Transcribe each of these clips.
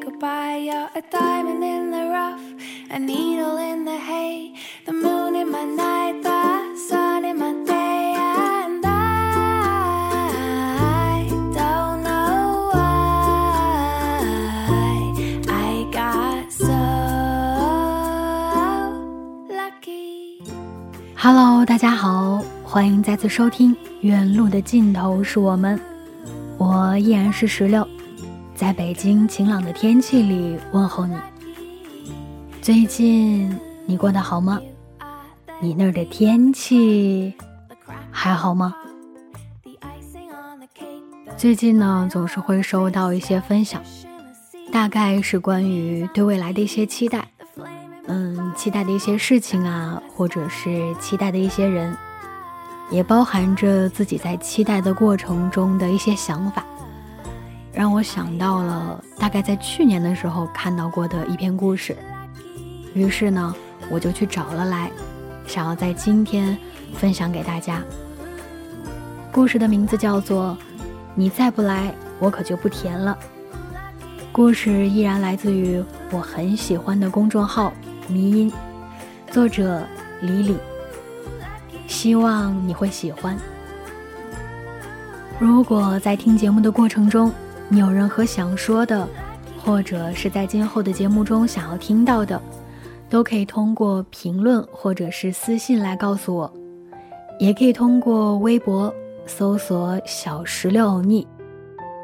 Goodbye. You're a diamond in the rough, a needle in the hay, the moon in my night, the sun in my day. And I don't know why I got so lucky. Hello，大家好，欢迎再次收听《远路的尽头是我们》，我依然是石榴，在北京晴朗的天气里问候你。最近你过得好吗？你那儿的天气还好吗？最近呢，总是会收到一些分享，大概是关于对未来的一些期待。嗯，期待的一些事情啊，或者是期待的一些人，也包含着自己在期待的过程中的一些想法，让我想到了大概在去年的时候看到过的一篇故事。于是呢，我就去找了来，想要在今天分享给大家。故事的名字叫做《你再不来，我可就不甜了》。故事依然来自于我很喜欢的公众号。迷音，作者李李。希望你会喜欢。如果在听节目的过程中，你有任何想说的，或者是在今后的节目中想要听到的，都可以通过评论或者是私信来告诉我，也可以通过微博搜索“小石榴欧尼”，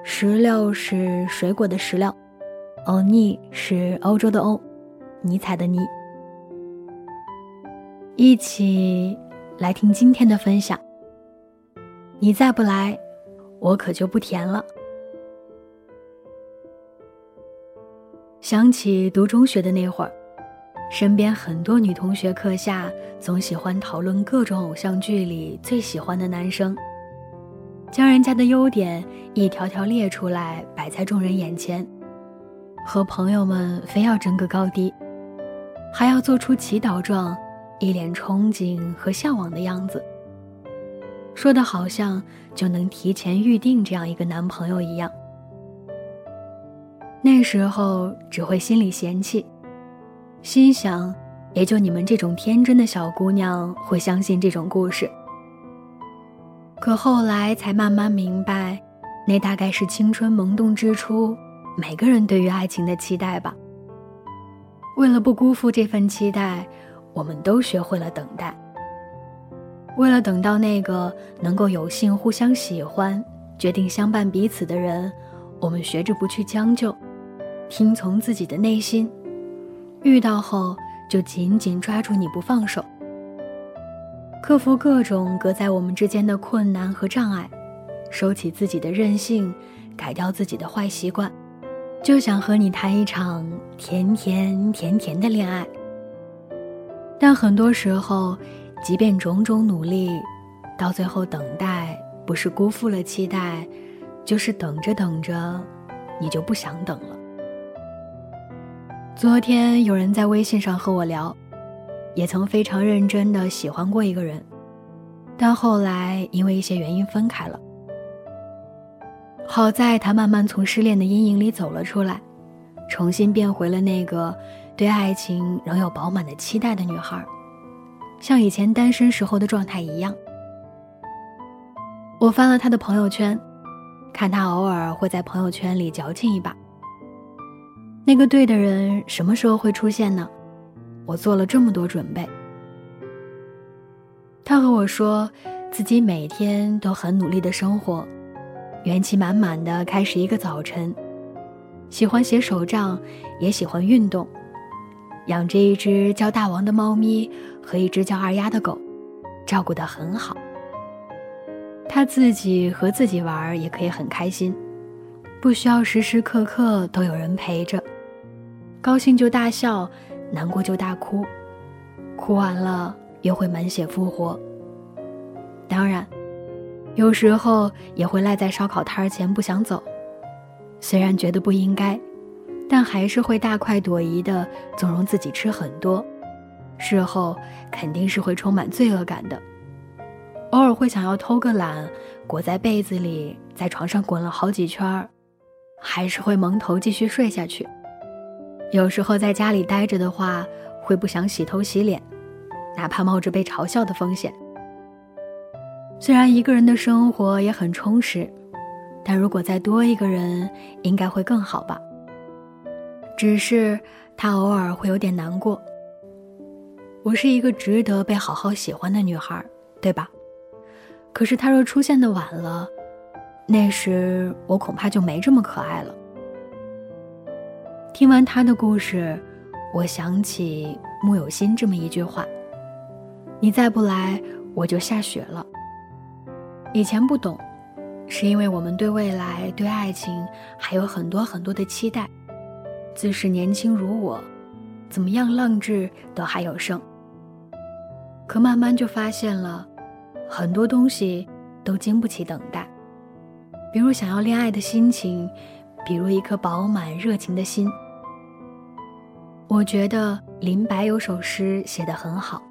石榴是水果的石榴，欧尼是欧洲的欧。尼采的尼，一起来听今天的分享。你再不来，我可就不甜了。想起读中学的那会儿，身边很多女同学课下总喜欢讨论各种偶像剧里最喜欢的男生，将人家的优点一条条列出来摆在众人眼前，和朋友们非要争个高低。还要做出祈祷状，一脸憧憬和向往的样子，说的好像就能提前预定这样一个男朋友一样。那时候只会心里嫌弃，心想，也就你们这种天真的小姑娘会相信这种故事。可后来才慢慢明白，那大概是青春萌动之初，每个人对于爱情的期待吧。为了不辜负这份期待，我们都学会了等待。为了等到那个能够有幸互相喜欢、决定相伴彼此的人，我们学着不去将就，听从自己的内心。遇到后就紧紧抓住你不放手，克服各种隔在我们之间的困难和障碍，收起自己的任性，改掉自己的坏习惯。就想和你谈一场甜甜甜甜的恋爱，但很多时候，即便种种努力，到最后等待不是辜负了期待，就是等着等着，你就不想等了。昨天有人在微信上和我聊，也曾非常认真的喜欢过一个人，但后来因为一些原因分开了。好在他慢慢从失恋的阴影里走了出来，重新变回了那个对爱情仍有饱满的期待的女孩，像以前单身时候的状态一样。我翻了他的朋友圈，看他偶尔会在朋友圈里矫情一把。那个对的人什么时候会出现呢？我做了这么多准备。他和我说，自己每天都很努力的生活。元气满满的开始一个早晨，喜欢写手账，也喜欢运动，养着一只叫大王的猫咪和一只叫二丫的狗，照顾得很好。他自己和自己玩也可以很开心，不需要时时刻刻都有人陪着，高兴就大笑，难过就大哭，哭完了又会满血复活。当然。有时候也会赖在烧烤摊前不想走，虽然觉得不应该，但还是会大快朵颐的纵容自己吃很多，事后肯定是会充满罪恶感的。偶尔会想要偷个懒，裹在被子里在床上滚了好几圈还是会蒙头继续睡下去。有时候在家里待着的话，会不想洗头洗脸，哪怕冒着被嘲笑的风险。虽然一个人的生活也很充实，但如果再多一个人，应该会更好吧。只是他偶尔会有点难过。我是一个值得被好好喜欢的女孩，对吧？可是他若出现的晚了，那时我恐怕就没这么可爱了。听完他的故事，我想起木有心这么一句话：“你再不来，我就下雪了。”以前不懂，是因为我们对未来、对爱情还有很多很多的期待。自是年轻如我，怎么样浪掷都还有剩。可慢慢就发现了，很多东西都经不起等待，比如想要恋爱的心情，比如一颗饱满热情的心。我觉得林白有首诗写得很好：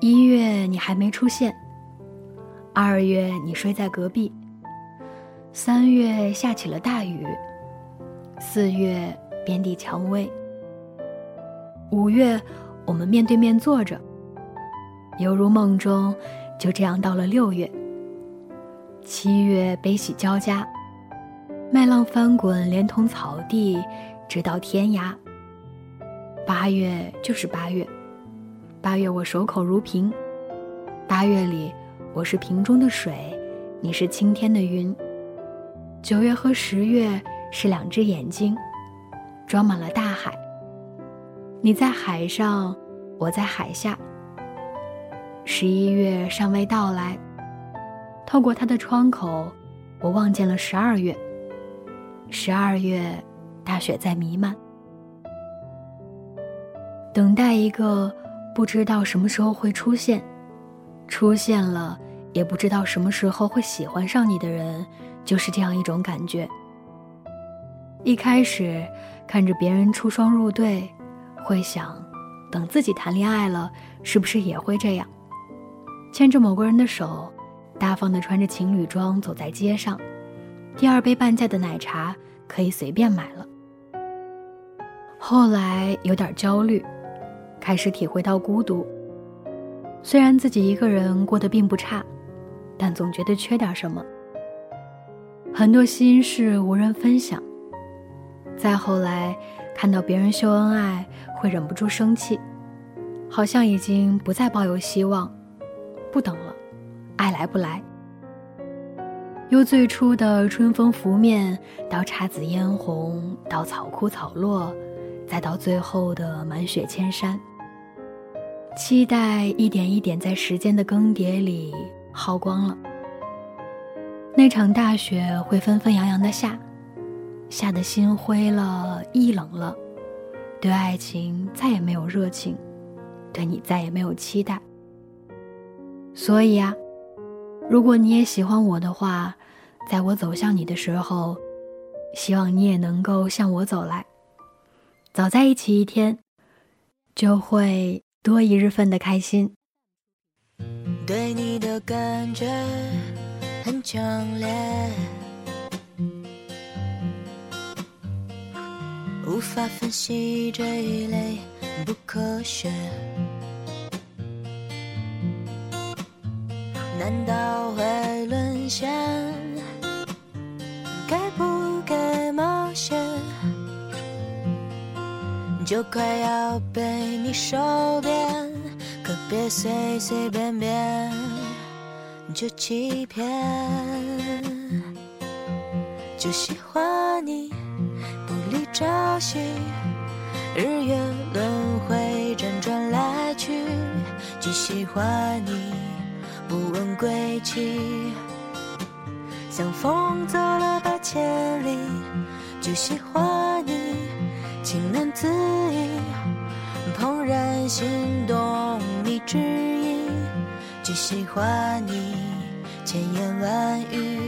一月你还没出现。二月你睡在隔壁，三月下起了大雨，四月遍地蔷薇，五月我们面对面坐着，犹如梦中，就这样到了六月。七月悲喜交加，麦浪翻滚，连同草地，直到天涯。八月就是八月，八月我守口如瓶，八月里。我是瓶中的水，你是青天的云。九月和十月是两只眼睛，装满了大海。你在海上，我在海下。十一月尚未到来，透过它的窗口，我望见了十二月。十二月，大雪在弥漫，等待一个不知道什么时候会出现。出现了，也不知道什么时候会喜欢上你的人，就是这样一种感觉。一开始看着别人出双入对，会想，等自己谈恋爱了，是不是也会这样，牵着某个人的手，大方的穿着情侣装走在街上，第二杯半价的奶茶可以随便买了。后来有点焦虑，开始体会到孤独。虽然自己一个人过得并不差，但总觉得缺点什么。很多心事无人分享。再后来，看到别人秀恩爱，会忍不住生气，好像已经不再抱有希望，不等了，爱来不来。由最初的春风拂面，到姹紫嫣红，到草枯草落，再到最后的满雪千山。期待一点一点在时间的更迭里耗光了。那场大雪会纷纷扬扬的下，下的心灰了，意冷了，对爱情再也没有热情，对你再也没有期待。所以啊，如果你也喜欢我的话，在我走向你的时候，希望你也能够向我走来。早在一起一天，就会。多一日份的开心。对你的感觉很强烈，无法分析这一类不科学。难道会沦陷？就快要被你收编，可别随随便便就欺骗。就喜欢你不理朝夕，日月轮回，辗转来去，就喜欢你，不问归期。像风走了八千里，就喜欢心动你指引，只喜欢你，千言万语。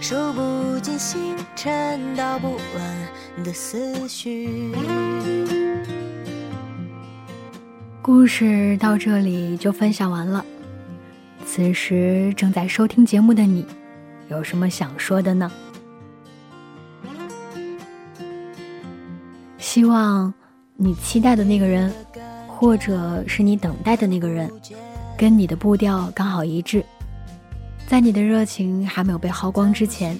数不尽星辰，道不完的思绪。故事到这里就分享完了。此时正在收听节目的你，有什么想说的呢？希望你期待的那个人，或者是你等待的那个人，跟你的步调刚好一致。在你的热情还没有被耗光之前，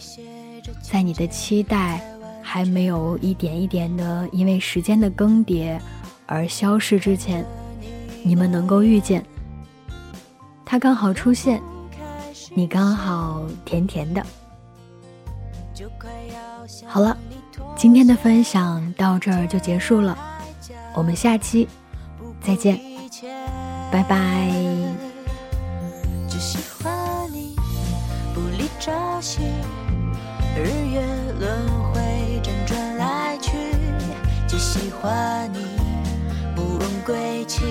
在你的期待还没有一点一点的因为时间的更迭而消逝之前，你们能够遇见，他刚好出现，你刚好甜甜的。好了，今天的分享到这儿就结束了，我们下期再见，拜拜。朝夕，日月轮回，辗转来去，只喜欢你，不问归期。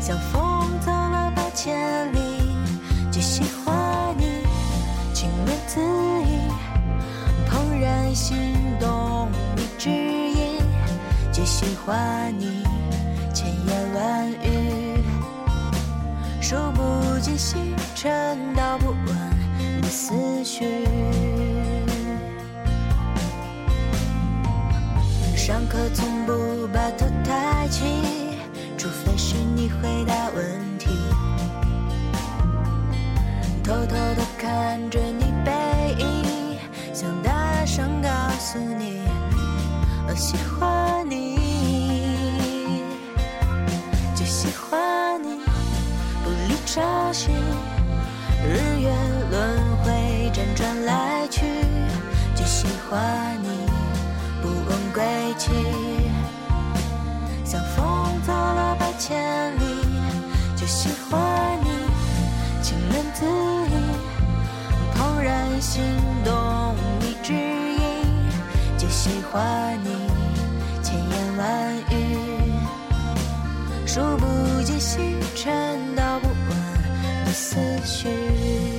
像风走了八千里，只喜欢你，自已，怦然心喜欢你，千言万语，数不尽星辰，道不完的。思绪，上课从不把头抬起，除非是你回答问题。偷偷的看着你背影，想大声告诉你，我喜欢消息。日月轮回，辗转来去，就喜欢你，不问归期。像风走了百千里，就喜欢你，情难自已，怦然心动你指引，就喜欢你，千言万语，数不。思绪。